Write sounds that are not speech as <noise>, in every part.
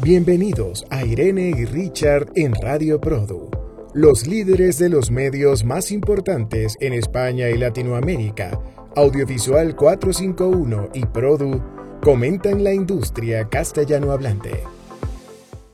Bienvenidos a Irene y Richard en Radio Produ, los líderes de los medios más importantes en España y Latinoamérica. Audiovisual 451 y Produ comentan la industria castellano hablante.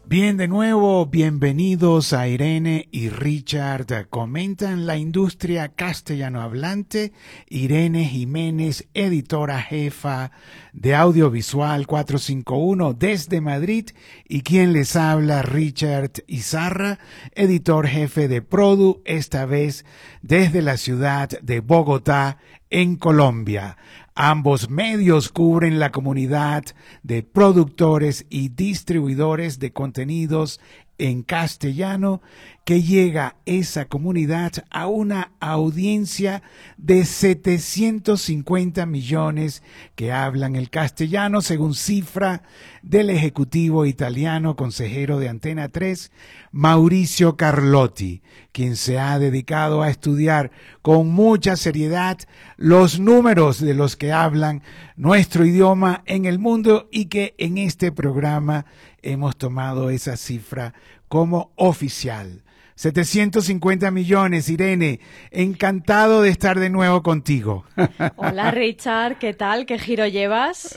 Bien, de nuevo, bienvenidos a Irene y Richard. Comentan la industria castellano hablante. Irene Jiménez, editora jefa de Audiovisual 451 desde Madrid. Y quien les habla, Richard Izarra, editor jefe de Produ, esta vez desde la ciudad de Bogotá, en Colombia. Ambos medios cubren la comunidad de productores y distribuidores de contenidos en castellano que llega esa comunidad a una audiencia de 750 millones que hablan el castellano, según cifra del ejecutivo italiano consejero de Antena 3, Mauricio Carlotti, quien se ha dedicado a estudiar con mucha seriedad los números de los que hablan nuestro idioma en el mundo y que en este programa hemos tomado esa cifra como oficial. 750 millones, Irene. Encantado de estar de nuevo contigo. <laughs> Hola Richard, ¿qué tal? ¿Qué giro llevas?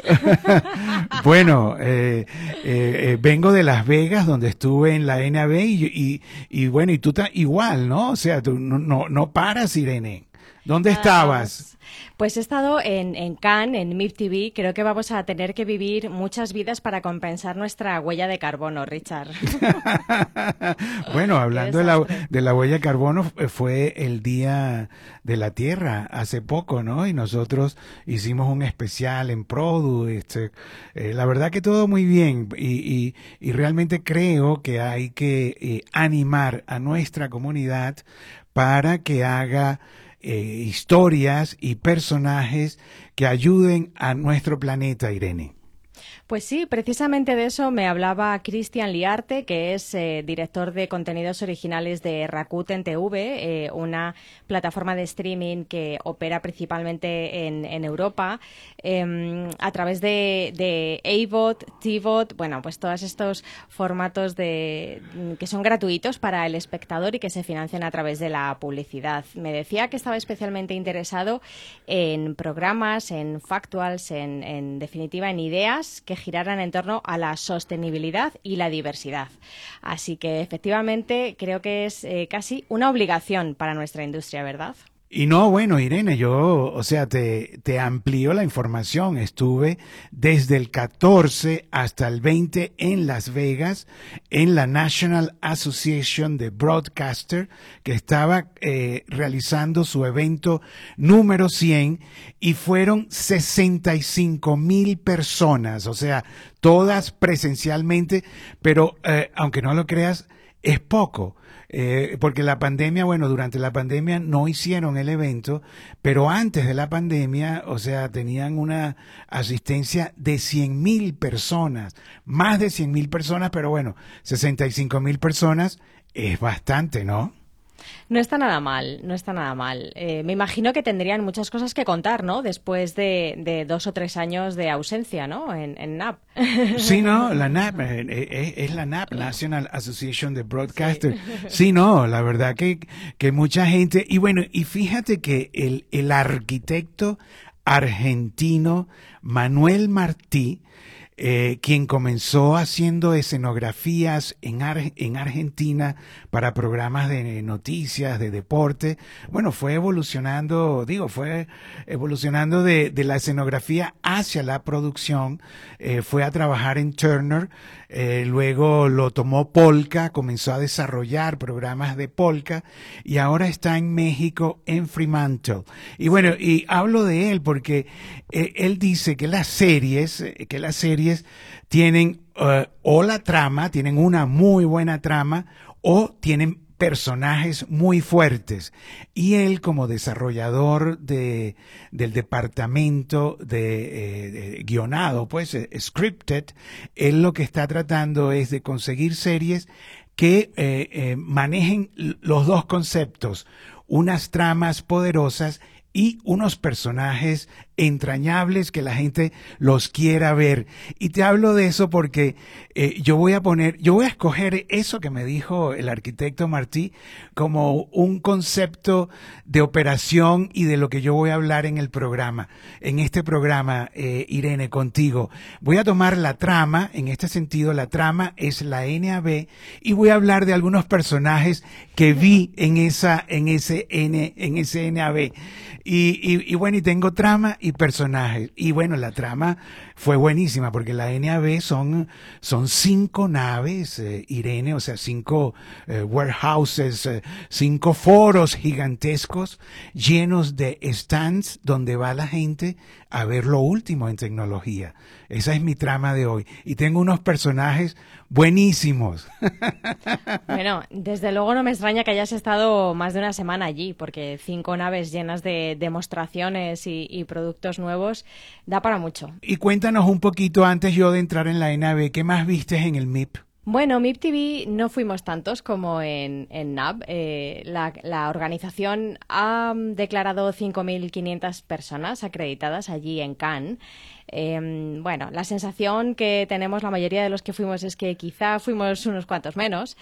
<laughs> bueno, eh, eh, eh, vengo de Las Vegas, donde estuve en la NAB y, y, bueno, y tú igual, ¿no? O sea, tú no, no, no paras, Irene. ¿Dónde estabas? Pues he estado en, en Cannes, en MIP TV. Creo que vamos a tener que vivir muchas vidas para compensar nuestra huella de carbono, Richard. <laughs> bueno, <laughs> hablando de la, de la, huella de carbono, fue el Día de la Tierra hace poco, ¿no? Y nosotros hicimos un especial en Produ. Este, eh, la verdad que todo muy bien y, y, realmente creo que hay que eh, animar a nuestra comunidad para que haga eh, historias y personajes que ayuden a nuestro planeta, Irene. Pues sí, precisamente de eso me hablaba Cristian Liarte, que es eh, director de contenidos originales de Rakuten TV, eh, una plataforma de streaming que opera principalmente en, Europa, em, a través de, de AVOD, TVOD, bueno, pues todos estos formatos de, que son gratuitos para el espectador y que se financian a través de la publicidad. Me decía que estaba especialmente interesado en programas, en factuals, en, en definitiva en ideas que giraran en torno a la sostenibilidad y la diversidad. Así que efectivamente creo que es eh, casi una obligación para nuestra industria, ¿verdad? Y no, bueno, Irene, yo, o sea, te, te amplío la información. Estuve desde el 14 hasta el 20 en Las Vegas, en la National Association de Broadcaster, que estaba eh, realizando su evento número 100 y fueron 65 mil personas, o sea, todas presencialmente, pero eh, aunque no lo creas, es poco eh, porque la pandemia, bueno, durante la pandemia no hicieron el evento, pero antes de la pandemia, o sea, tenían una asistencia de 100 mil personas, más de 100 mil personas, pero bueno, 65 mil personas es bastante, ¿no? No está nada mal, no está nada mal. Eh, me imagino que tendrían muchas cosas que contar, ¿no? Después de, dos o tres años de ausencia, ¿no? En, NAP. <laughs> Sí, no, la NAP, eh, eh, es, la NAP, National Association de Broadcasters. Sí. no, la verdad que, que mucha gente, y bueno, y fíjate que el, el arquitecto argentino Manuel Martí, eh, quien comenzó haciendo escenografías en, en Argentina para programas de noticias, de deporte. Bueno, fue evolucionando, digo, fue evolucionando de, de la escenografía hacia la producción. Eh, fue a trabajar en Turner, eh, luego lo tomó Polka, comenzó a desarrollar programas de Polka y ahora está en México en Fremantle. Y bueno, y hablo de él porque él dice que las series, que las series tienen eh, o la trama, tienen una muy buena trama, o tienen personajes muy fuertes. Y él, como desarrollador de, del departamento de, eh, guionado, pues eh, scripted, él lo que está tratando es de conseguir series que manejen los dos conceptos, unas tramas poderosas y unos personajes entrañables que la gente los quiera ver. Y te hablo de eso porque eh, yo voy a poner, yo voy a escoger eso que me dijo el arquitecto Martí como un concepto de operación y de lo que yo voy a hablar en el programa, en este programa, eh, Irene, contigo. Voy a tomar la trama, en este sentido, la trama es la NAB y voy a hablar de algunos personajes que vi en esa, en ese N, en ese NAB. Y, y, bueno, y tengo trama y personajes. Y bueno, la trama fue buenísima porque la NAB son, son cinco naves, eh, Irene, o sea, cinco eh, warehouses, eh, cinco foros gigantescos llenos de stands donde va la gente a ver lo último en tecnología. Esa es mi trama de hoy. Y tengo unos personajes buenísimos. <laughs> Bueno, desde luego no me extraña que hayas estado más de una semana allí, porque cinco naves llenas de demostraciones y, productos nuevos da para mucho. Y cuéntanos un poquito antes yo de entrar en la NAV, ¿qué más viste en el MIP? Bueno, MIP TV no fuimos tantos como en, en NAB. Eh, la, la, organización ha declarado 5.500 personas acreditadas allí en Cannes Em, bueno, la sensación que tenemos la mayoría de los que fuimos es que quizá fuimos unos cuantos menos.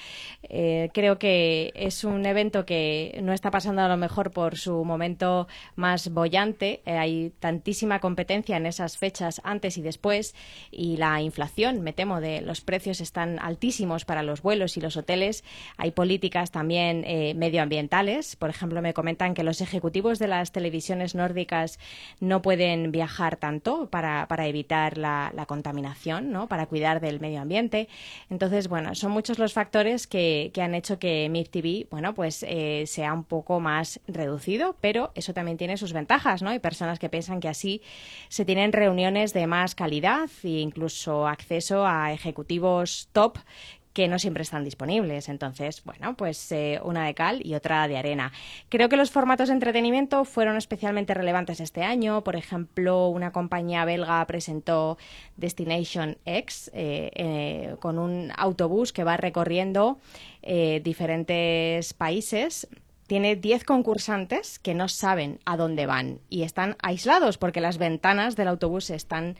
Eh, creo que es un evento que no está pasando a lo mejor por su momento más bollante. Eh, hay tantísima competencia en esas fechas antes y después y la inflación, me temo, de los precios están altísimos para los vuelos y los hoteles. Hay políticas también eh, medioambientales. Por ejemplo, me comentan que los ejecutivos de las televisiones nórdicas no pueden viajar tanto para para, evitar la, contaminación, ¿no? para cuidar del medio ambiente. Entonces, bueno, son muchos los factores que, han hecho que MIR TV, bueno, pues eh, sea un poco más reducido, pero eso también tiene sus ventajas, ¿no? Hay personas que piensan que así se tienen reuniones de más calidad e incluso acceso a ejecutivos top que no siempre están disponibles. Entonces, bueno, pues eh, una de cal y otra de arena. Creo que los formatos de entretenimiento fueron especialmente relevantes este año. Por ejemplo, una compañía belga presentó Destination X eh, eh, con un autobús que va recorriendo diferentes países tiene 10 concursantes que no saben a dónde van y están aislados porque las ventanas del autobús están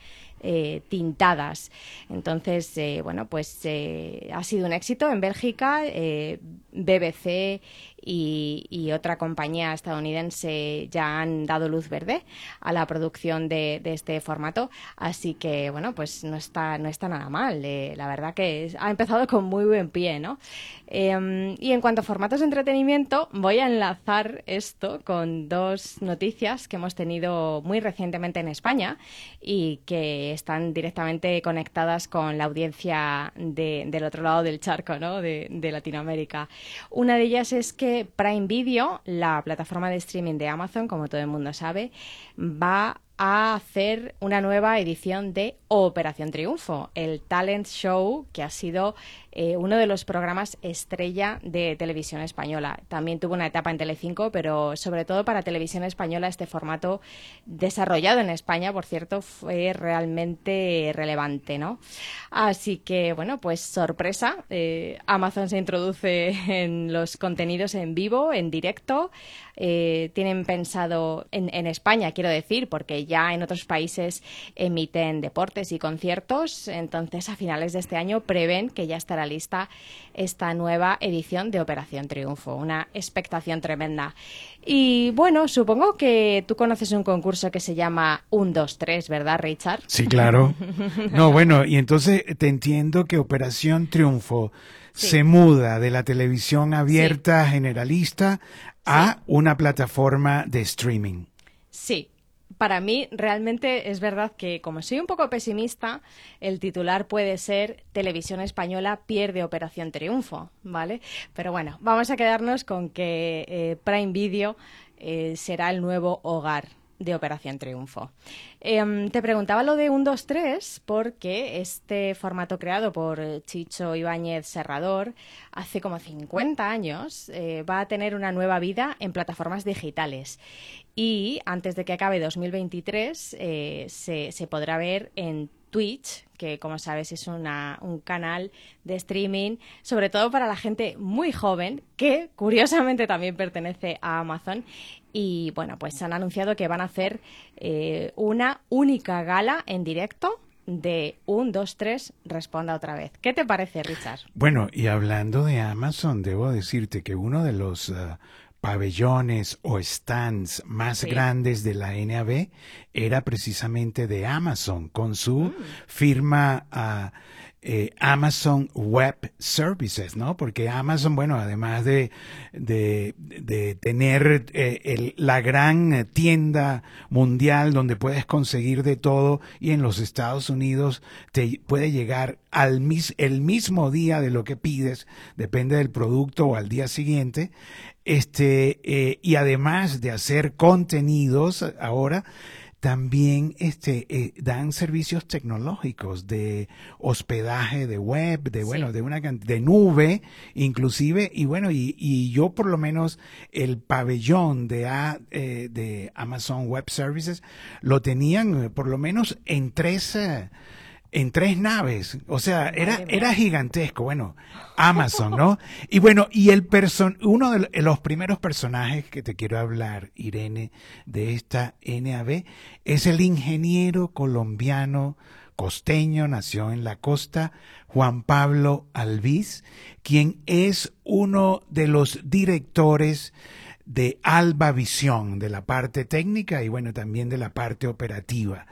eh, tintadas. Entonces, eh, bueno, pues eh, ha sido un éxito en Bélgica. BBC y, otra compañía estadounidense ya han dado luz verde a la producción de, este formato. Así que, bueno, pues no está, no está nada mal. la verdad que ha empezado con muy buen pie, ¿no? Em, y en cuanto a formatos de entretenimiento, voy a enlazar esto con dos noticias que hemos tenido muy recientemente en España y que están directamente conectadas con la audiencia del otro lado del charco, ¿no? de Latinoamérica. Una de ellas es que Prime Video, la plataforma de streaming de Amazon, como todo el mundo sabe, va a hacer una nueva edición de Operación Triunfo, el talent show que ha sido eh, uno de los programas estrella de televisión española. También tuvo una etapa en Telecinco, pero sobre todo para televisión española este formato desarrollado en España, por cierto, fue realmente relevante, ¿no? Así que, bueno, pues sorpresa, eh, Amazon se introduce <laughs> en los contenidos en vivo, en directo, eh, tienen pensado en, en España, quiero decir, porque ya en otros países emiten deportes y conciertos, entonces a finales de este año prevén que ya estará lista esta nueva edición de Operación Triunfo. Una expectación tremenda. Y bueno, supongo que tú conoces un concurso que se llama 1, 2, 3, ¿verdad, Richard? Sí, claro. <laughs> No, bueno, y entonces te entiendo que Operación Triunfo se muda de la televisión abierta generalista a una plataforma de streaming. Para mí realmente es verdad que como soy un poco pesimista, el titular puede ser Televisión Española pierde Operación Triunfo, ¿vale? Pero bueno, vamos a quedarnos con que eh, Prime Video eh, será el nuevo hogar de Operación Triunfo. Em, te preguntaba lo de 1, 2, 3 porque este formato creado por Chicho Ibáñez Serrador hace como 50 años eh, va a tener una nueva vida en plataformas digitales y antes de que acabe 2023 eh, se, se podrá ver en Twitch, que como sabes es un canal de streaming, sobre todo para la gente muy joven, que curiosamente también pertenece a Amazon. Y bueno, pues han anunciado que van a hacer eh, una única gala en directo de un, dos, tres, responda otra vez. ¿Qué te parece, Richard? Bueno, y hablando de Amazon, debo decirte que uno de los uh, pabellones o stands más Sí. grandes de la NAB era precisamente de Amazon, con su Mm. firma ah, eh, Amazon Web Services, ¿no? Porque Amazon, bueno, además de, de, de tener eh, la gran eh, tienda mundial donde puedes conseguir de todo y en los Estados Unidos te puede llegar al mis- el mismo día de lo que pides, depende del producto o al día siguiente, este, eh, y además de hacer contenidos ahora, también este, eh, dan servicios tecnológicos de hospedaje de web, de bueno, de una de nube, inclusive, y bueno, y, y yo por lo menos el pabellón de, A- eh, de Amazon Web Services lo tenían eh, por lo menos en tres eh, en tres naves, o sea, era, era gigantesco, bueno, Amazon, ¿no? Y bueno, y el person, uno de los primeros personajes que te quiero hablar, Irene, de esta NAB, es el ingeniero colombiano costeño, nació en la costa, Juan Pablo Albiz, quien es uno de los directores de Alba Visión, de la parte técnica y bueno, también de la parte operativa.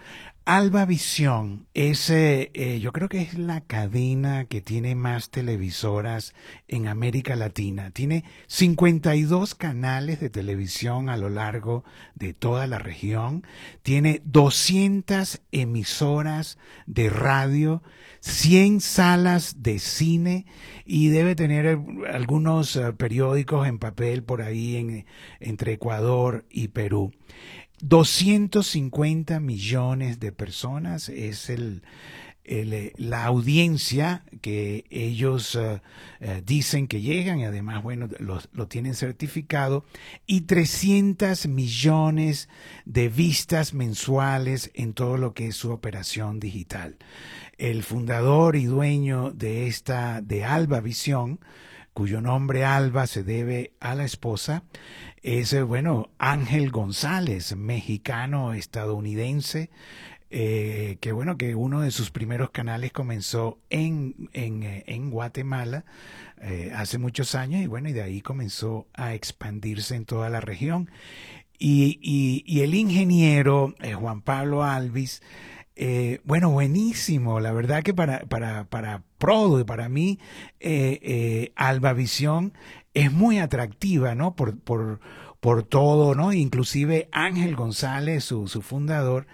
Alba Visión es, eh, yo creo que es la cadena que tiene más televisoras en América Latina. Tiene 52 canales de televisión a lo largo de toda la región. Tiene 200 emisoras de radio, 100 salas de cine y debe tener algunos eh, periódicos en papel por ahí en, entre Ecuador y Perú. 250 millones de personas es el, eh, la audiencia que ellos eh, dicen que llegan y además, bueno, los- lo tienen certificado y 300 millones de vistas mensuales en todo lo que es su operación digital. El fundador y dueño de esta, de Alba Visión, cuyo nombre Alba se debe a la esposa, es, eh, bueno, Ángel González, mexicano estadounidense, eh, que bueno, que uno de sus primeros canales comenzó en, en, eh, en Guatemala hace muchos años y bueno, y de ahí comenzó a expandirse en toda la región. Y, y, y el ingeniero Juan Pablo Alvis, bueno, buenísimo. La verdad que para, para, para Prodo y para mí, eh, eh, Alba Visión es muy atractiva, ¿no? Por, por, por todo, ¿no? Inclusive Ángel González, su, su fundador,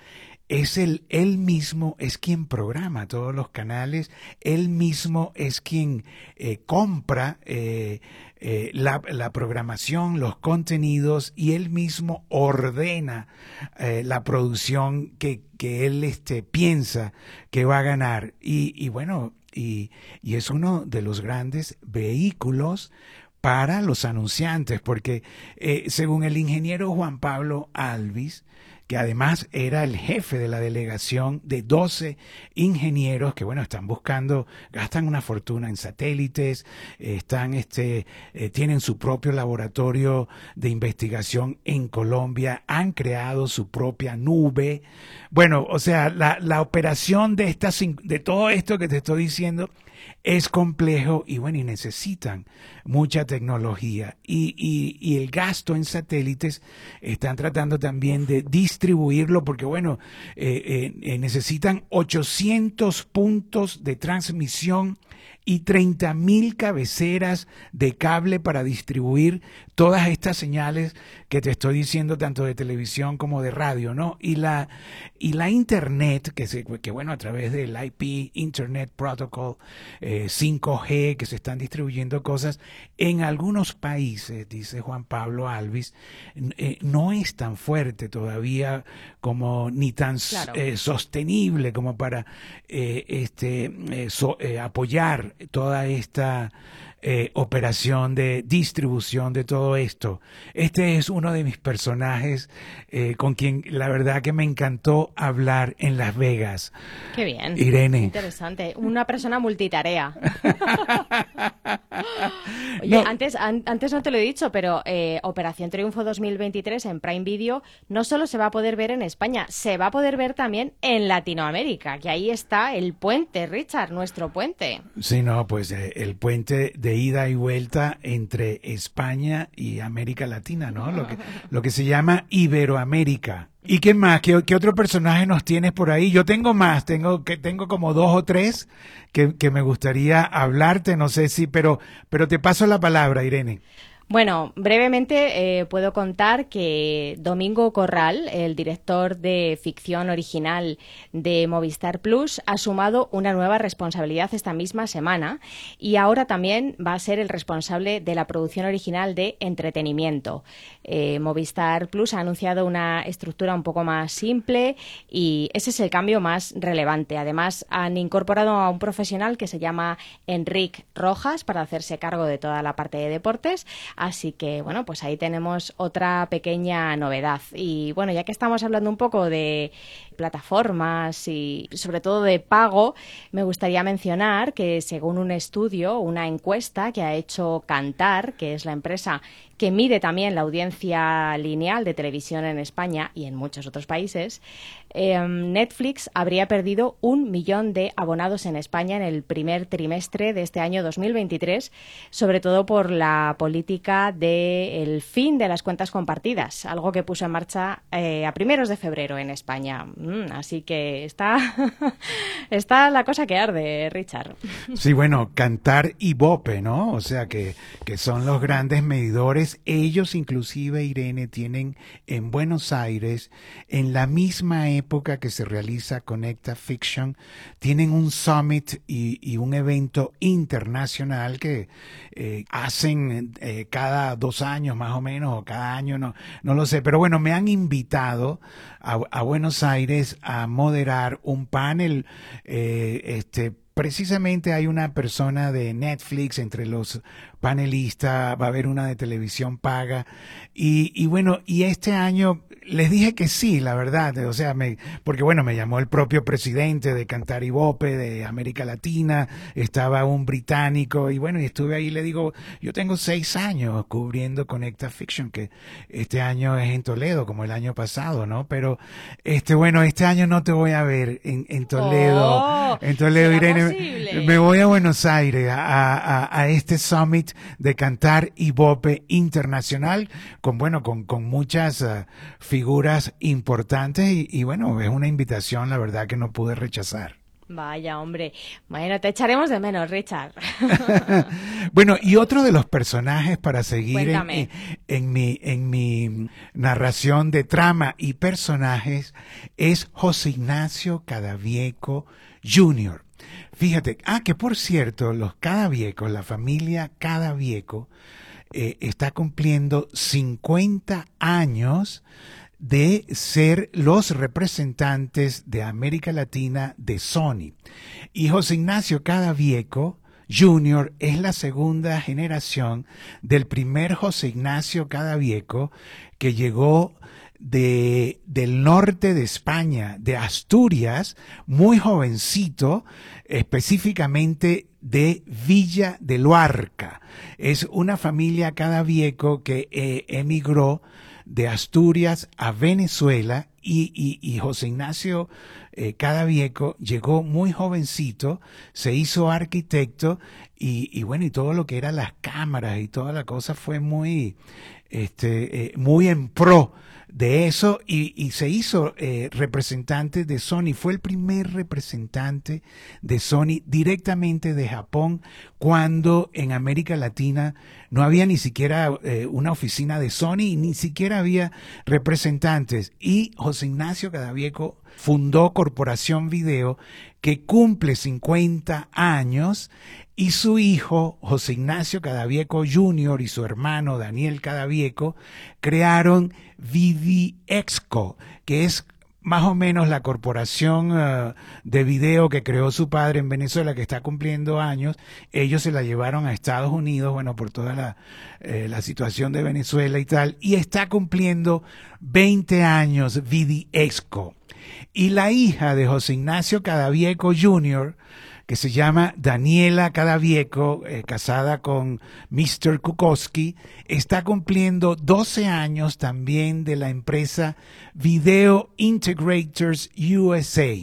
es el, él mismo es quien programa todos los canales, él mismo es quien eh, compra la, la, programación, los contenidos y él mismo ordena la producción que, que él este, piensa que va a ganar. Y, y bueno, y, y es uno de los grandes vehículos para los anunciantes, porque eh, según el ingeniero Juan Pablo Alvis, que además era el jefe de la delegación de 12 ingenieros que, bueno, están buscando, gastan una fortuna en satélites, están, este, eh, tienen su propio laboratorio de investigación en Colombia, han creado su propia nube. Bueno, o sea, la, la operación de, estas, de todo esto que te estoy diciendo es complejo y bueno, y necesitan mucha tecnología. Y, y, y, el gasto en satélites están tratando también de distribuirlo porque bueno, eh, eh, necesitan 800 puntos de transmisión y 30 mil cabeceras de cable para distribuir todas estas señales que te estoy diciendo tanto de televisión como de radio, ¿no? Y la y la internet que se que bueno a través del IP Internet Protocol eh, 5G que se están distribuyendo cosas en algunos países, dice Juan Pablo Alvis, eh, no es tan fuerte todavía como ni tan eh, sostenible como para eh, este eh, apoyar toda esta eh, operación de distribución de todo esto. Este es uno de mis personajes eh, con quien la verdad que me encantó hablar en Las Vegas. Qué bien. Irene. Interesante. Una persona multitarea. <laughs> Oye, antes, antes no te lo he dicho, pero eh, Operación Triunfo 2023 en Prime Video no solo se va a poder ver en España, se va a poder ver también en Latinoamérica, que ahí está el puente, Richard, nuestro puente. Sí, no, pues el puente de ida y vuelta entre España y América Latina, ¿no? Lo que, lo que se llama Iberoamérica. ¿Y qué más? ¿Qué, otro personaje nos tienes por ahí? Yo tengo más, tengo que tengo como dos o tres que, que me gustaría hablarte, no sé si, pero, pero te paso la palabra, Irene. Bueno, brevemente eh, puedo contar que Domingo Corral, el director de ficción original de Movistar Plus, ha sumado una nueva responsabilidad esta misma semana y ahora también va a ser el responsable de la producción original de entretenimiento. Eh, Movistar Plus ha anunciado una estructura un poco más simple y ese es el cambio más relevante. Además, han incorporado a un profesional que se llama Enrique Rojas para hacerse cargo de toda la parte de deportes Así que, bueno, pues ahí tenemos otra pequeña novedad. Y bueno, ya que estamos hablando un poco de plataformas y sobre todo de pago, me gustaría mencionar que según un estudio, una encuesta que ha hecho Cantar, que es la empresa que mide también la audiencia lineal de televisión en España y en muchos otros países, em, Netflix habría perdido un millón de abonados en España en el primer trimestre de este año 2023, sobre todo por la política del fin de las cuentas compartidas, algo que puso en marcha eh, a primeros de febrero en España. Mm, así que está, <laughs> está la cosa que arde, Richard. Sí, bueno, cantar y bope, ¿no? O sea que, que son los grandes medidores ellos inclusive, Irene, tienen en Buenos Aires, en la misma época que se realiza Conecta Fiction, tienen un summit y, un evento internacional que eh, hacen eh, cada dos años más o menos, o cada año, no, no lo sé, pero bueno, me han invitado a, Buenos Aires a moderar un panel, eh, este, precisamente hay una persona de Netflix entre los panelistas, va a haber una de televisión paga. Y, y bueno, y este año les dije que sí, la verdad, o sea, me, porque bueno, me llamó el propio presidente de Cantar y Bope de América Latina, estaba un británico y bueno, y estuve ahí, le digo, yo tengo seis años cubriendo Conecta Fiction, que este año es en Toledo, como el año pasado, ¿no? Pero, este, bueno, este año no te voy a ver en, en Toledo, oh, en Toledo, Irene, me voy a Buenos Aires a, a, a, este summit de Cantar y Bope internacional, con, bueno, con, con muchas uh, figuras importantes y, bueno, es una invitación, la verdad, que no pude rechazar. Vaya, hombre. Bueno, te echaremos de menos, Richard. <laughs> <laughs> bueno, y otro de los personajes para seguir en, mi, en mi narración de trama y personajes es José Ignacio Cadavieco Jr. Fíjate, ah, que por cierto, los Cadaviecos, la familia Cadavieco, eh, está cumpliendo 50 años de ser los representantes de América Latina de Sony. Y José Ignacio Cadavieco Jr. es la segunda generación del primer José Ignacio Cadavieco que llegó de, del norte de España, de Asturias, muy jovencito, específicamente de Villa de Luarca. Es una familia cadavieco que eh, emigró de Asturias a Venezuela y, José Ignacio eh, Cadavieco llegó muy jovencito, se hizo arquitecto y, bueno, y todo lo que eran las cámaras y toda la cosa fue muy, este, eh, muy en pro de eso y, se hizo eh, representante de Sony. Fue el primer representante de Sony directamente de Japón cuando en América Latina no había ni siquiera eh, una oficina de Sony, ni siquiera había representantes. Y José Ignacio Cadavieco fundó Corporación Video, que cumple 50 años, y su hijo, José Ignacio Cadavieco Jr. y su hermano Daniel Cadavieco, crearon VidiExco, que es más o menos la corporación eh, de video que creó su padre en Venezuela, que está cumpliendo años, ellos se la llevaron a Estados Unidos, bueno, por toda la, eh, la situación de Venezuela y tal, y está cumpliendo 20 años VidiExco. Y la hija de José Ignacio Cadavieco Jr., que se llama Daniela Cadavieco, eh, casada con Mr. Kukowski, está cumpliendo 12 años también de la empresa Video Integrators USA.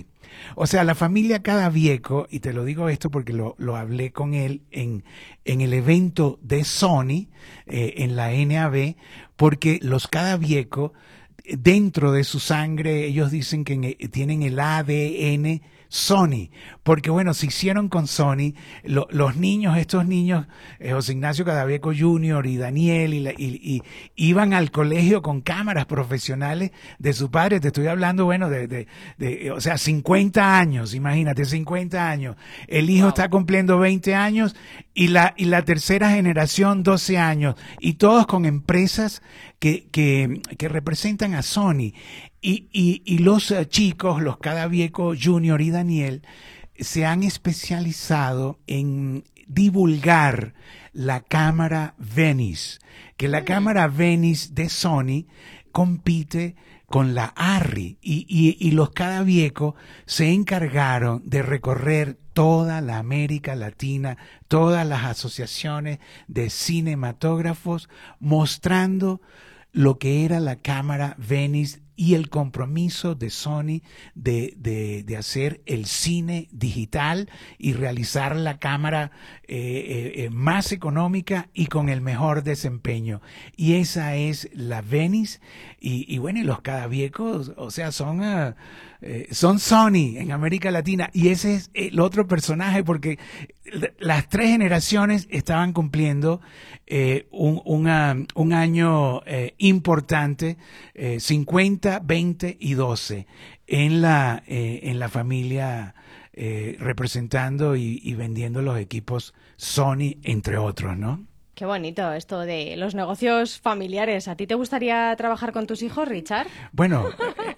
O sea, la familia Cadavieco, y te lo digo esto porque lo, lo hablé con él en, en, el evento de Sony, eh, en la NAB, porque los Cadavieco, dentro de su sangre, ellos dicen que tienen el ADN Sony, porque bueno, se hicieron con Sony, los niños, estos niños, eh, José Ignacio Cadavieco Jr. y Daniel, y, iban al colegio con cámaras profesionales de su padre, te estoy hablando, bueno, de, de, o sea, 50 años, imagínate, 50 años. El hijo está cumpliendo 20 años y la, y la tercera generación 12 años, y todos con empresas que, que, que representan a Sony. Y, y, y los eh, chicos, los Cadavieco Junior y Daniel, se han especializado en divulgar la cámara Venice, que la cámara Venice de Sony compite con la ARRI y, y, y, los Cadavieco se encargaron de recorrer toda la América Latina, todas las asociaciones de cinematógrafos, mostrando lo que era la cámara Venice y el compromiso de Sony de, de, de, hacer el cine digital y realizar la cámara eh, eh, eh, más económica y con el mejor desempeño. Y esa es la Venice. Y, y bueno, y los cadaviecos, o sea, son, uh, son Sony en América Latina. Y ese es el otro personaje porque las tres generaciones estaban cumpliendo eh, un, año eh, importante, eh, 50, 20 y 12, en la, eh, en la familia representando y, y vendiendo los equipos Sony, entre otros, ¿no? Qué bonito esto de los negocios familiares. ¿A ti te gustaría trabajar con tus hijos, Richard? Bueno,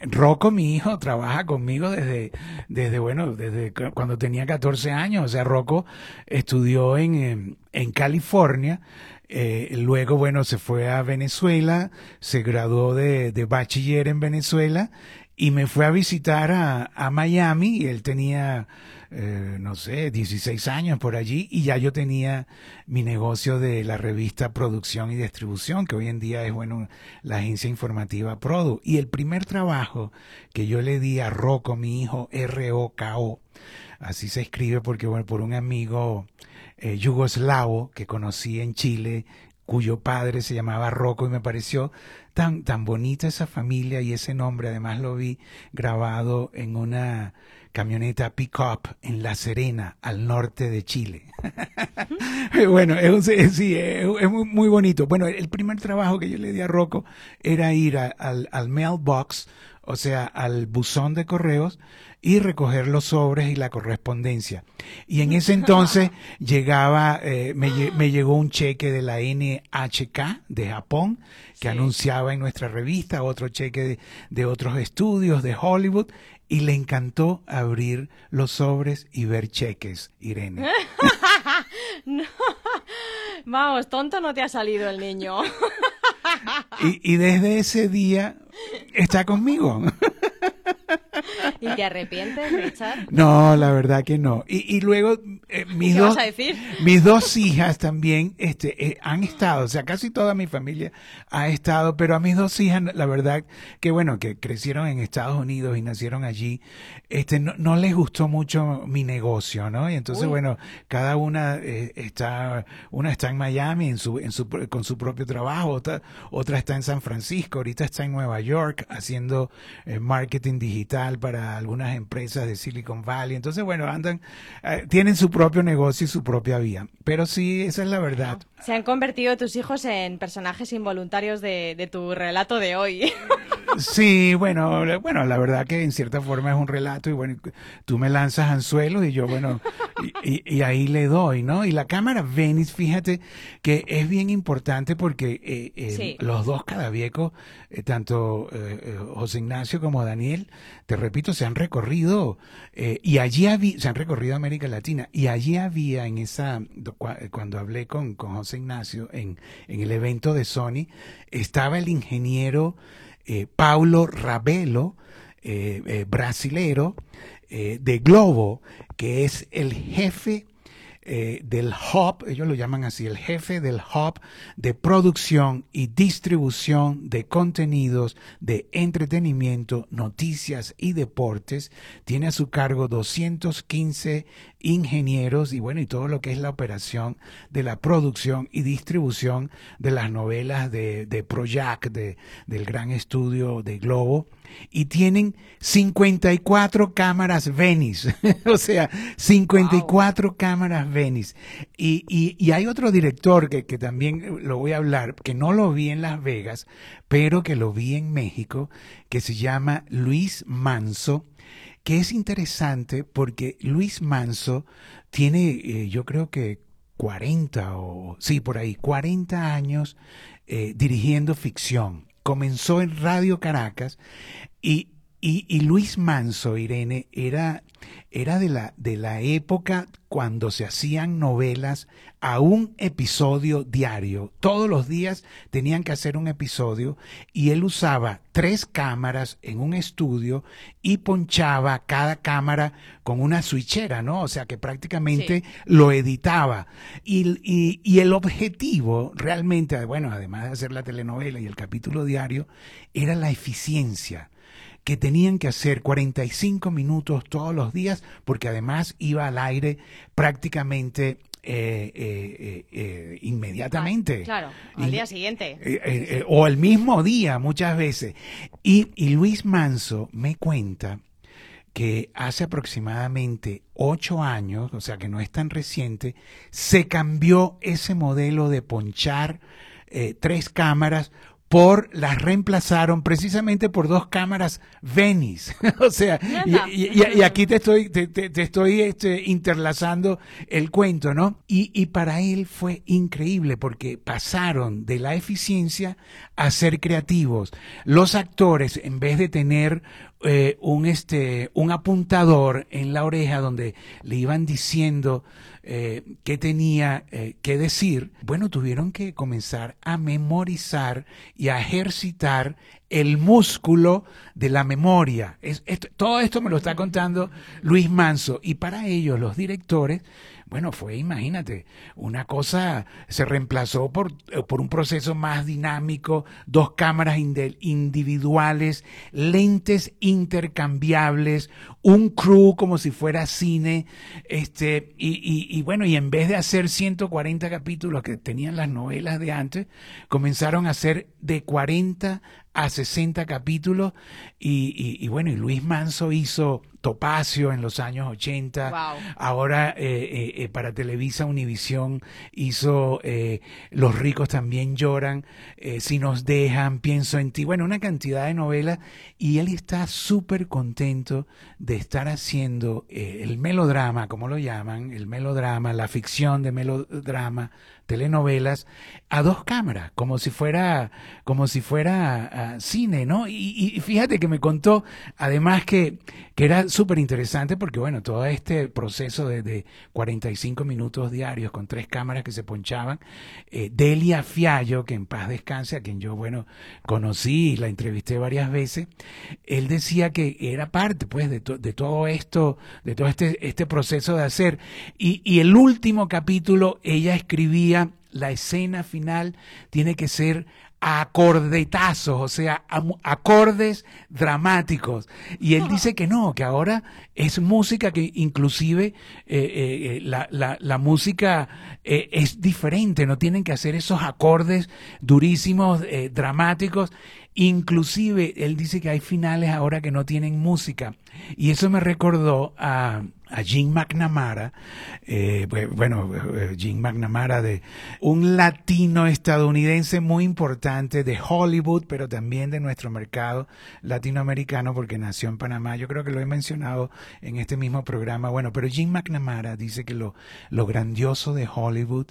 Rocco, mi hijo, trabaja conmigo desde, desde bueno, desde cuando tenía 14 años. O sea, Rocco estudió en, en California. Eh, luego, bueno, se fue a Venezuela, se graduó de, de bachiller en Venezuela y me fue a visitar a, a Miami él tenía eh, no sé, 16 años por allí y ya yo tenía mi negocio de la revista Producción y Distribución, que hoy en día es, bueno, la agencia informativa Produ. Y el primer trabajo que yo le di a Rocco, mi hijo, R-O-K-O, así se escribe porque, bueno, por un amigo eh, yugoslavo que conocí en Chile, cuyo padre se llamaba Rocco y me pareció tan, tan bonita esa familia y ese nombre, además lo vi grabado en una camioneta pick-up en La Serena, al norte de Chile. <laughs> bueno, es, es, sí, es, es, muy bonito. Bueno, el primer trabajo que yo le di a Rocco era ir a, al, al mailbox, o sea, al buzón de correos, y recoger los sobres y la correspondencia. Y en ese entonces <laughs> llegaba, eh, me, me, llegó un cheque de la NHK de Japón que sí. anunciaba en nuestra revista, otro cheque de, de otros estudios de Hollywood y le encantó abrir los sobres y ver cheques, Irene. <laughs> no. Vamos, tonto no te ha salido el niño. y, y desde ese día está conmigo. <laughs> <laughs> ¿Y te arrepientes, Richard? No, la verdad que no. Y, y luego eh, <laughs> mis, ¿Qué dos, vas a decir? mis dos hijas también este, eh, han estado, o sea, casi toda mi familia ha estado, pero a mis dos hijas, la verdad que bueno, que crecieron en Estados Unidos y nacieron allí, este, no, no les gustó mucho mi negocio, ¿no? Y entonces, Uy. bueno, cada una eh, está, una está en Miami en su, en su, con su propio trabajo, otra, otra está en San Francisco, ahorita está en Nueva York haciendo eh, marketing digital para algunas empresas de Silicon Valley. Entonces, bueno, andan, eh, tienen su propio negocio y su propia vía. Pero sí, esa es la verdad. Se han convertido tus hijos en personajes involuntarios de, de tu relato de hoy. <laughs> Sí, bueno, bueno, la verdad que en cierta forma es un relato y bueno, tú me lanzas anzuelos y yo, bueno, y, ahí le doy, ¿no? Y la cámara Venice, fíjate que es bien importante porque eh, eh, los dos cadaviecos, eh, tanto José Ignacio como Daniel, te repito, se han recorrido y allí había, se han recorrido América Latina y allí había en esa, cuando hablé con, con José Ignacio en, en el evento de Sony, estaba el ingeniero eh, Paulo Rabelo, eh, eh, brasilero, de Globo, que es el jefe eh, del hub, ellos lo llaman así, el jefe del hub de producción y distribución de contenidos de entretenimiento, noticias y deportes. Tiene a su cargo 215 ingenieros y bueno, y todo lo que es la operación de la producción y distribución de las novelas de, de Proyac, de, del gran estudio de Globo y tienen 54 cámaras Venice, <laughs> o sea, 54 cámaras Venice. Y, y, hay otro director que, que también lo voy a hablar, que no lo vi en Las Vegas, pero que lo vi en México, que se llama Luis Manso, que es interesante porque Luis Manso tiene, eh, yo creo que 40 o, sí, por ahí, 40 años eh, dirigiendo ficción comenzó en Radio Caracas y, y, Luis Manso, Irene, era, era de, la, de la época cuando se hacían novelas a un episodio diario. Todos los días tenían que hacer un episodio y él usaba tres cámaras en un estudio y ponchaba cada cámara con una switchera, ¿no? O sea que prácticamente lo editaba. Y, y, y el objetivo realmente, bueno, además de hacer la telenovela y el capítulo diario, era la eficiencia que tenían que hacer 45 minutos todos los días, porque además iba al aire prácticamente eh, eh, eh, inmediatamente. Claro, al día siguiente. o el mismo día muchas veces. Y, y, Luis Manso me cuenta que hace aproximadamente ocho años, o sea que no es tan reciente, se cambió ese modelo de ponchar tres cámaras por las reemplazaron precisamente por dos cámaras Venice. <laughs> o sea, y, aquí te estoy, te, estoy este, interlazando el cuento, ¿no? Y, y para él fue increíble porque pasaron de la eficiencia a ser creativos. Los actores, en vez de tener eh, un, este, un apuntador en la oreja donde le iban diciendo eh, qué tenía eh, que decir, bueno, tuvieron que comenzar a memorizar y a ejercitar el músculo de la memoria. Es, todo esto me lo está contando Luis Manso y para ellos los directores bueno, fue, imagínate, una cosa se reemplazó por, eh, por un proceso más dinámico, dos cámaras individuales, lentes intercambiables, un crew como si fuera cine, este, y, y, y bueno, y en vez de hacer 140 capítulos que tenían las novelas de antes, comenzaron a hacer de 40 a 60 capítulos y, y, bueno, y Luis Manso hizo Topacio en los años 80, ahora eh, eh, eh, para Televisa Univisión hizo Los ricos también lloran, Si nos dejan, pienso en ti, bueno, una cantidad de novelas y él está súper contento de estar haciendo el melodrama, como lo llaman, el melodrama, la ficción de melodrama telenovelas a dos cámaras, como si fuera, como si fuera ah, cine, ¿no? Y, fíjate que me contó, además que, que era súper interesante porque, bueno, todo este proceso de, de, 45 minutos diarios con tres cámaras que se ponchaban, eh, Delia Fiallo, que en paz descanse, a quien yo, bueno, conocí y la entrevisté varias veces, él decía que era parte, pues, de, de todo esto, de todo este, este proceso de hacer. Y el último capítulo, ella escribía la escena final tiene que ser acordetazos, o sea, acordes dramáticos. Y él dice que no, que ahora es música que inclusive eh, eh, eh, la, la, la, música es diferente, no tienen que hacer esos acordes durísimos, dramáticos. Inclusive, él dice que hay finales ahora que no tienen música. Y eso me recordó a, a Jim McNamara, eh, bueno, eh, Jim McNamara de un latino estadounidense muy importante de Hollywood, pero también de nuestro mercado latinoamericano, porque nació en Panamá. Yo creo que lo he mencionado en este mismo programa. Bueno, pero Jim McNamara dice que lo, lo grandioso de Hollywood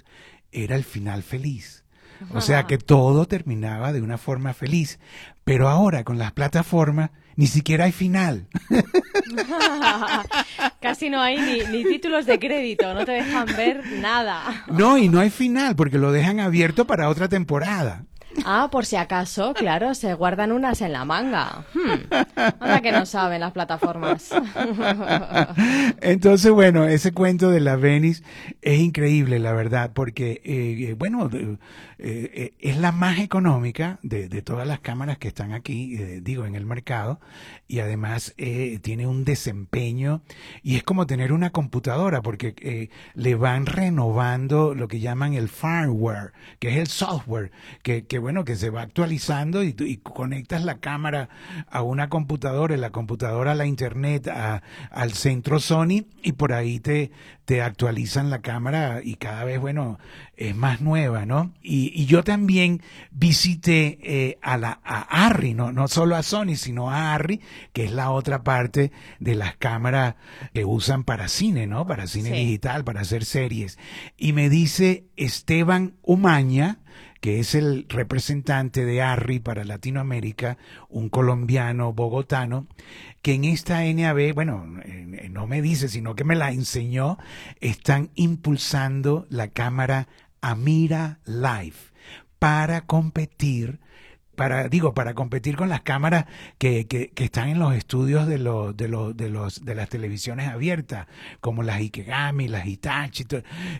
era el final feliz. <laughs> O sea que todo terminaba de una forma feliz. Pero ahora con las plataformas ni siquiera hay final. <laughs> Casi no hay ni, ni, títulos de crédito, no te dejan ver nada. No, y no hay final porque lo dejan abierto para otra temporada. Ah, por si acaso, claro, se guardan unas en la manga. Hmm. que no saben las plataformas. <laughs> Entonces, bueno, ese cuento de la Venice es increíble, la verdad, porque, eh, bueno, eh, eh, es la más económica de, todas las cámaras que están aquí, digo, en el mercado, y además tiene un desempeño, y es como tener una computadora, porque le van renovando lo que llaman el firmware, que es el software, que, que bueno, que se va actualizando y, y, conectas la cámara a una computadora, la computadora a la internet, a, al centro Sony y por ahí te, te actualizan la cámara y cada vez, bueno, es más nueva, ¿no? Y, y yo también visité eh, a la a Arri, ¿no? no solo a Sony, sino a Arri, que es la otra parte de las cámaras que usan para cine, ¿no? Para cine digital, para hacer series. Y me dice Esteban Umaña, que es el representante de ARRI para Latinoamérica, un colombiano bogotano, que en esta NAB, bueno, no me dice, sino que me la enseñó, están impulsando la cámara Amira Live para competir para, digo, para competir con las cámaras que, que, que están en los estudios de, los de, los de, los, de las televisiones abiertas, como las Ikegami, las Hitachi.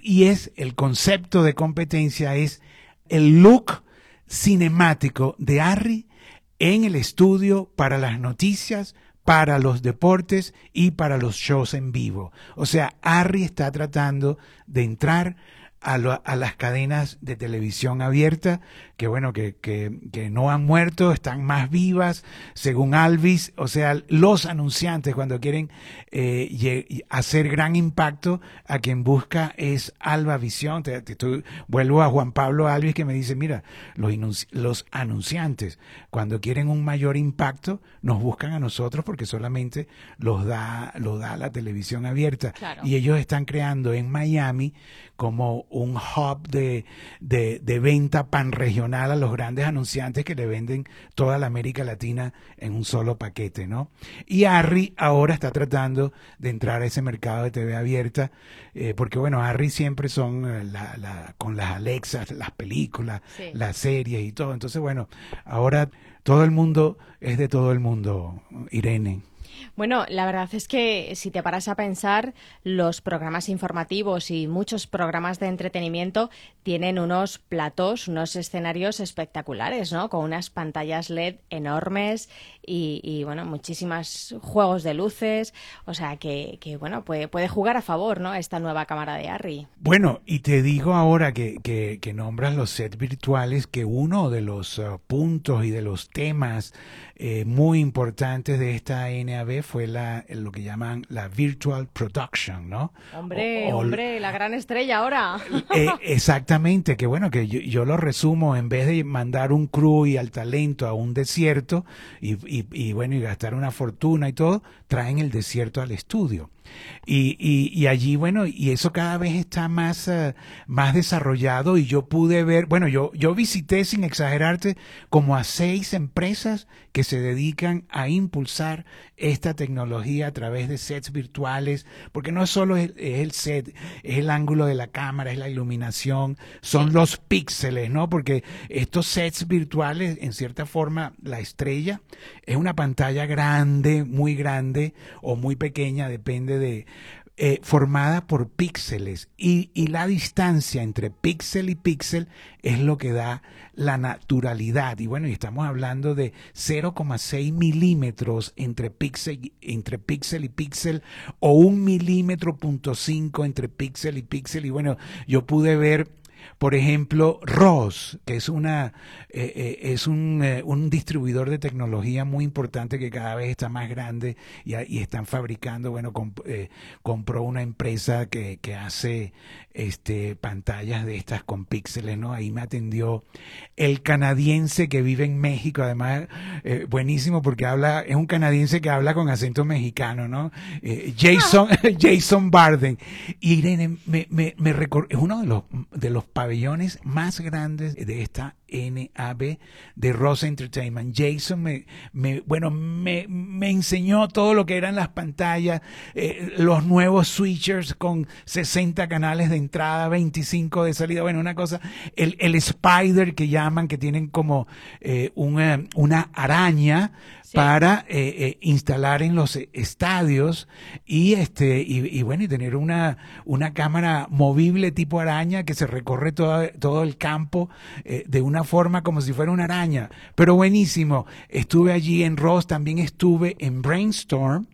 Y es, el concepto de competencia es el look cinemático de Harry en el estudio para las noticias, para los deportes y para los shows en vivo. O sea, Harry está tratando de entrar a, a, las cadenas de televisión abierta, que bueno, que, que, que, no han muerto, están más vivas, según Alvis, o sea, los anunciantes cuando quieren eh, hacer gran impacto, a quien busca es Alba Visión. Te, vuelvo a Juan Pablo Alvis que me dice, mira, los, los anunciantes cuando quieren un mayor impacto, nos buscan a nosotros porque solamente los da, lo da la televisión abierta. Y ellos están creando en Miami como un hub de, de, de venta panregional a los grandes anunciantes que le venden toda la América Latina en un solo paquete, ¿no? Y Harry ahora está tratando de entrar a ese mercado de TV abierta, eh, porque bueno, Harry siempre son eh, la, la, con las Alexas, las películas, las series y todo. Entonces, bueno, ahora todo el mundo es de todo el mundo, Irene. Bueno, la verdad es que si te paras a pensar, los programas informativos y muchos programas de entretenimiento tienen unos platos, unos escenarios espectaculares, ¿no? Con unas pantallas LED enormes y, bueno, muchísimos juegos de luces. O sea que, bueno, puede, puede jugar a favor, ¿no? Esta nueva cámara de Harry. Bueno, y te digo ahora que, que, nombras los sets virtuales que uno de los uh, puntos y de los temas eh, muy importantes de esta NAB fue la, lo que llaman la virtual production, ¿no? Hombre, hombre, la gran estrella ahora. <laughs> Eh, exactamente, que bueno, que yo, lo resumo, en vez de mandar un crew y al talento a un desierto y, y, y bueno, y gastar una fortuna y todo, traen el desierto al estudio. Y, y, y, allí, bueno, y eso cada vez está más, uh, más desarrollado y yo pude ver, bueno, yo, yo visité sin exagerarte como a seis empresas que se dedican a impulsar esta tecnología a través de sets virtuales, porque no solo es, es el set, es el ángulo de la cámara, es la iluminación, son los píxeles, ¿no? Porque estos sets virtuales, en cierta forma, la estrella es una pantalla grande, muy grande o muy pequeña, depende eh, formada por píxeles y, y, la distancia entre píxel y píxel es lo que da la naturalidad. Y bueno, y estamos hablando de 0,6 milímetros entre píxel, entre píxel y píxel o un milímetro punto cinco entre píxel y píxel. Y bueno, yo pude ver por ejemplo, Ross, que es una eh, eh, es un, eh, un, distribuidor de tecnología muy importante que cada vez está más grande y, y están fabricando, bueno, compró una empresa que, que hace este pantallas de estas con píxeles, ¿no? Ahí me atendió el canadiense que vive en México, además buenísimo porque habla es un canadiense que habla con acento mexicano, ¿no? Jason <laughs> Jason Barden. Irene me, me, me es uno de los de los pabellones más grandes de esta NAB de Ross Entertainment. Jason me, me bueno, me, me, enseñó todo lo que eran las pantallas, eh, los nuevos switchers con 60 canales de entrada, 25 de salida, bueno, una cosa, el, el Spider que llaman, que tienen como eh, una, una araña para eh, eh, instalar en los estadios y este y, bueno y tener una una cámara movible tipo araña que se recorre todo, todo el campo eh, de una forma como si fuera una araña. Pero buenísimo estuve allí en Ross también estuve en Brainstorm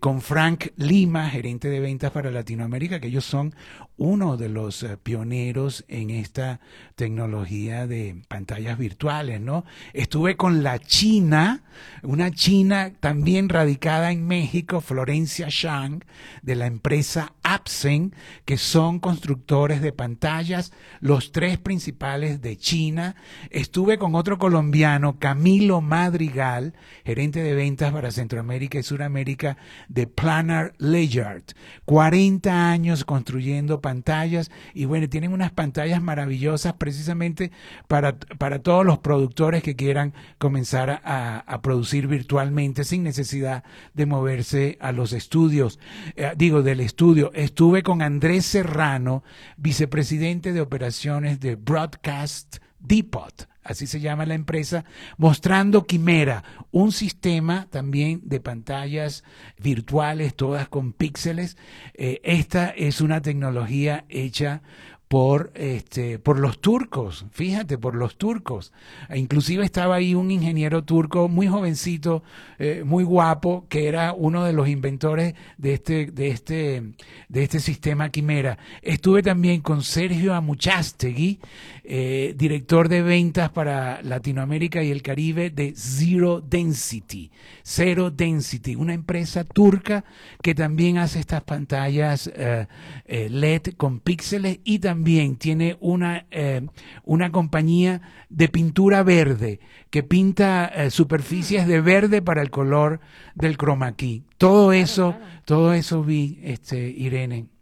con Frank Lima gerente de ventas para Latinoamérica que ellos son uno de los pioneros en esta tecnología de pantallas virtuales no estuve con la China una china también radicada en México, Florencia Shang, de la empresa Apsen, que son constructores de pantallas, los tres principales de China. Estuve con otro colombiano, Camilo Madrigal, gerente de ventas para Centroamérica y Suramérica de Planar Layard. 40 años construyendo pantallas y bueno, tienen unas pantallas maravillosas precisamente para, para todos los productores que quieran comenzar a, a producir virtualmente sin necesidad de moverse a los estudios, eh, digo, del estudio. Estuve con Andrés Serrano, vicepresidente de operaciones de Broadcast Depot, así se llama la empresa, mostrando Quimera, un sistema también de pantallas virtuales, todas con píxeles. Eh, esta es una tecnología hecha por, este, por los turcos, fíjate, por los turcos. E inclusive estaba ahí un ingeniero turco muy jovencito, eh, muy guapo, que era uno de los inventores de este, de este, de este sistema Quimera. Estuve también con Sergio Amuchastegui, eh, director de ventas para Latinoamérica y el Caribe de Zero Density. Zero Density, una empresa turca que también hace estas pantallas eh, LED con píxeles y también también tiene una, eh, una compañía de pintura verde que pinta eh, superficies de verde para el color del chroma key. Todo eso, todo eso vi, este, Irene.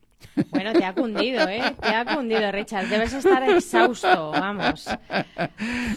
Bueno, te ha cundido, ¿eh? Te ha cundido, Richard. Debes estar exhausto, vamos.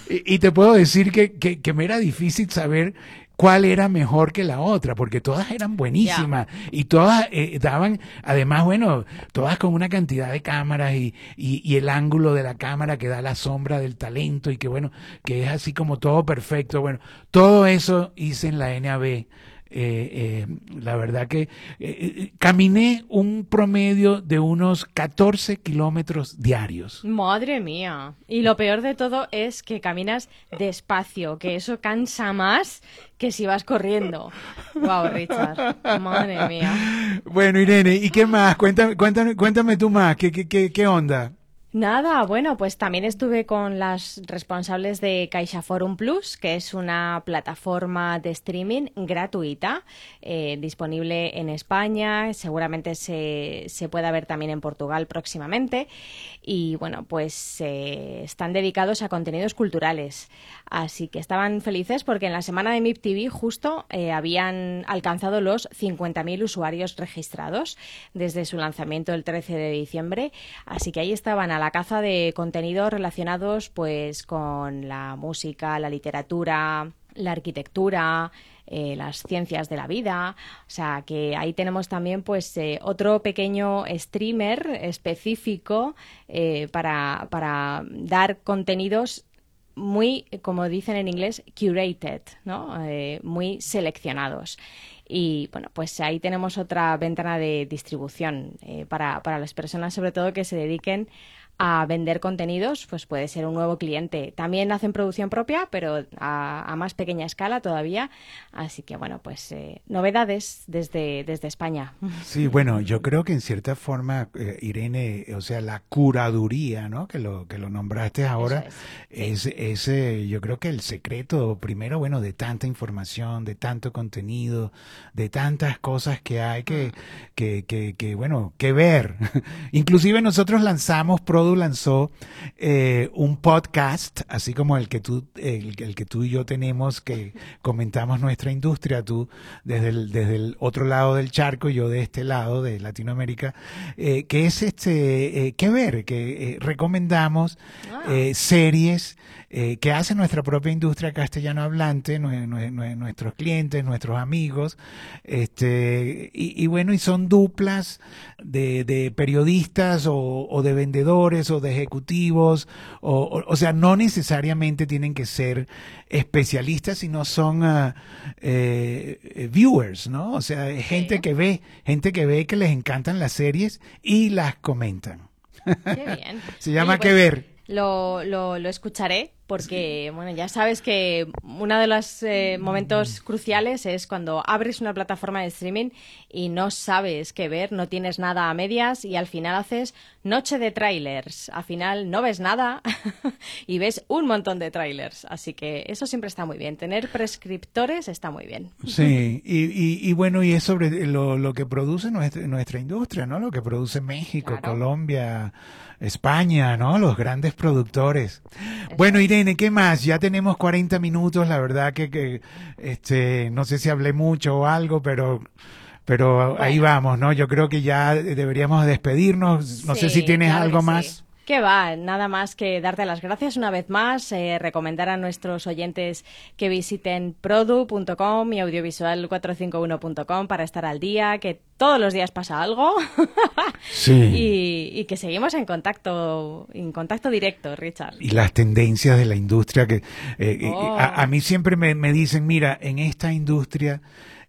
Y, te puedo decir que, que, que, me era difícil saber cuál era mejor que la otra, porque todas eran buenísimas y todas eh, daban, además, bueno, todas con una cantidad de cámaras y, y, y, el ángulo de la cámara que da la sombra del talento y que, bueno, que es así como todo perfecto. Bueno, todo eso hice en la NAB eh, eh, la verdad que eh, caminé un promedio de unos 14 kilómetros diarios. Madre mía. Y lo peor de todo es que caminas despacio, que eso cansa más que si vas corriendo. Wow, Richard. Madre mía. Bueno, Irene, ¿y qué más? Cuéntame, cuéntame, cuéntame tú más. ¿Qué, qué, qué, qué onda? Nada, bueno, pues también estuve con las responsables de Caixa Forum Plus, que es una plataforma de streaming gratuita, eh, disponible en España, seguramente se, se pueda ver también en Portugal próximamente. Y bueno, pues eh, están dedicados a contenidos culturales. Así que estaban felices porque en la semana de MIP TV justo eh, habían alcanzado los 50.000 usuarios registrados desde su lanzamiento el 13 de diciembre. Así que ahí estaban a la la caza de contenidos relacionados pues con la música, la literatura, la arquitectura, eh, las ciencias de la vida. O sea, que ahí tenemos también pues eh, otro pequeño streamer específico eh, para, para dar contenidos muy, como dicen en inglés, curated, ¿no? muy seleccionados. Y bueno, pues ahí tenemos otra ventana de distribución para, para las personas, sobre todo que se dediquen a vender contenidos, pues puede ser un nuevo cliente. También hacen producción propia, pero a, más pequeña escala todavía. Así que bueno, pues eh, novedades desde, desde España. <laughs> Sí, bueno, yo creo que en cierta forma, eh, Irene, o sea, la curaduría, ¿no? Que lo, que lo nombraste ahora, es, es, yo creo que el secreto, primero, bueno, de tanta información, de tanto contenido, de tantas cosas que hay que, mm. que, que, que bueno, que ver. <laughs> Inclusive nosotros lanzamos lanzó eh, un podcast, así como el que tú, el, que tú y yo tenemos, que comentamos nuestra industria, tú desde el, desde el otro lado del charco yo de este lado de Latinoamérica, eh, que es este, eh, que ver, que recomendamos ah. series eh, que hace nuestra propia industria castellano hablante, nuestros clientes, nuestros amigos, este, y, bueno, y son duplas de, periodistas o, de vendedores o de ejecutivos, o, o, sea, no necesariamente tienen que ser especialistas, sino son eh, viewers, ¿no? O sea, gente que ve, gente que ve que les encantan las series y las comentan. Qué bien. <laughs> Se llama Que Ver. Lo, lo, lo, escucharé porque, bueno, ya sabes que uno de los eh, momentos cruciales es cuando abres una plataforma de streaming y no sabes qué ver, no tienes nada a medias y al final haces noche de trailers. Al final no ves nada <laughs> y ves un montón de trailers. Así que eso siempre está muy bien. Tener prescriptores está muy bien. Sí, y, y, bueno, y es sobre lo, lo que produce nuestra, nuestra industria, ¿no? Lo que produce México, Colombia. España, ¿no? Los grandes productores. Bueno, Irene, ¿qué más? Ya tenemos 40 minutos, la verdad que, que este, no sé si hablé mucho o algo, pero pero ahí vamos, ¿no? Yo creo que ya deberíamos despedirnos. No sé si tienes algo más. Que va, nada más que darte las gracias una vez más, eh, recomendar a nuestros oyentes que visiten produ.com y audiovisual451.com para estar al día, que todos los días pasa algo <laughs> sí. y, que seguimos en contacto, en contacto directo, Richard. Y las tendencias de la industria que eh, eh, a, a, mí siempre me, me dicen, mira, en esta industria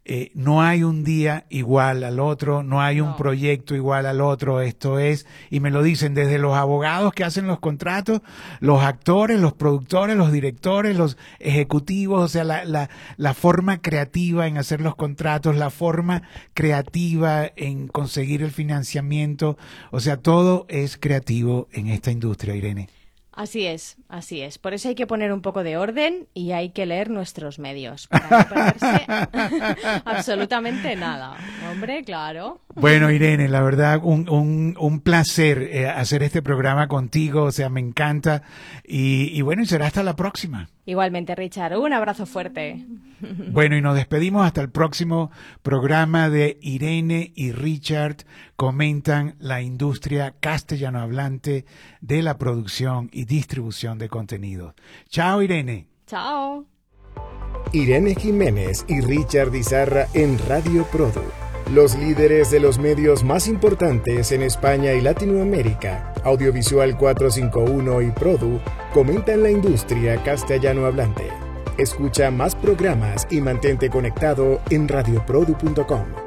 eh, no hay un día igual al otro, no hay un proyecto igual al otro, esto es, y me lo dicen desde los abogados que hacen los contratos, los actores, los productores, los directores, los ejecutivos, o sea, la, la, la forma creativa en hacer los contratos, la forma creativa en conseguir el financiamiento, o sea, todo es creativo en esta industria, Irene. Así es, así es. Por eso hay que poner un poco de orden y hay que leer nuestros medios <laughs> para no perderse <laughs> absolutamente nada. Hombre, claro. Bueno, Irene, la verdad, un, un, un placer eh, hacer este programa contigo. O sea, me encanta. Y, y bueno, y será hasta la próxima. Igualmente, Richard. Un abrazo fuerte. Bueno, y nos despedimos hasta el próximo programa de Irene y Richard comentan la industria castellano hablante de la producción y distribución de contenidos. Chao, Irene. Chao. Irene Jiménez y Richard Izarra en Radio Produ. Los líderes de los medios más importantes en España y Latinoamérica, Audiovisual 451 y Produ, comentan la industria castellano hablante. Escucha más programas y mantente conectado en radioprodu.com.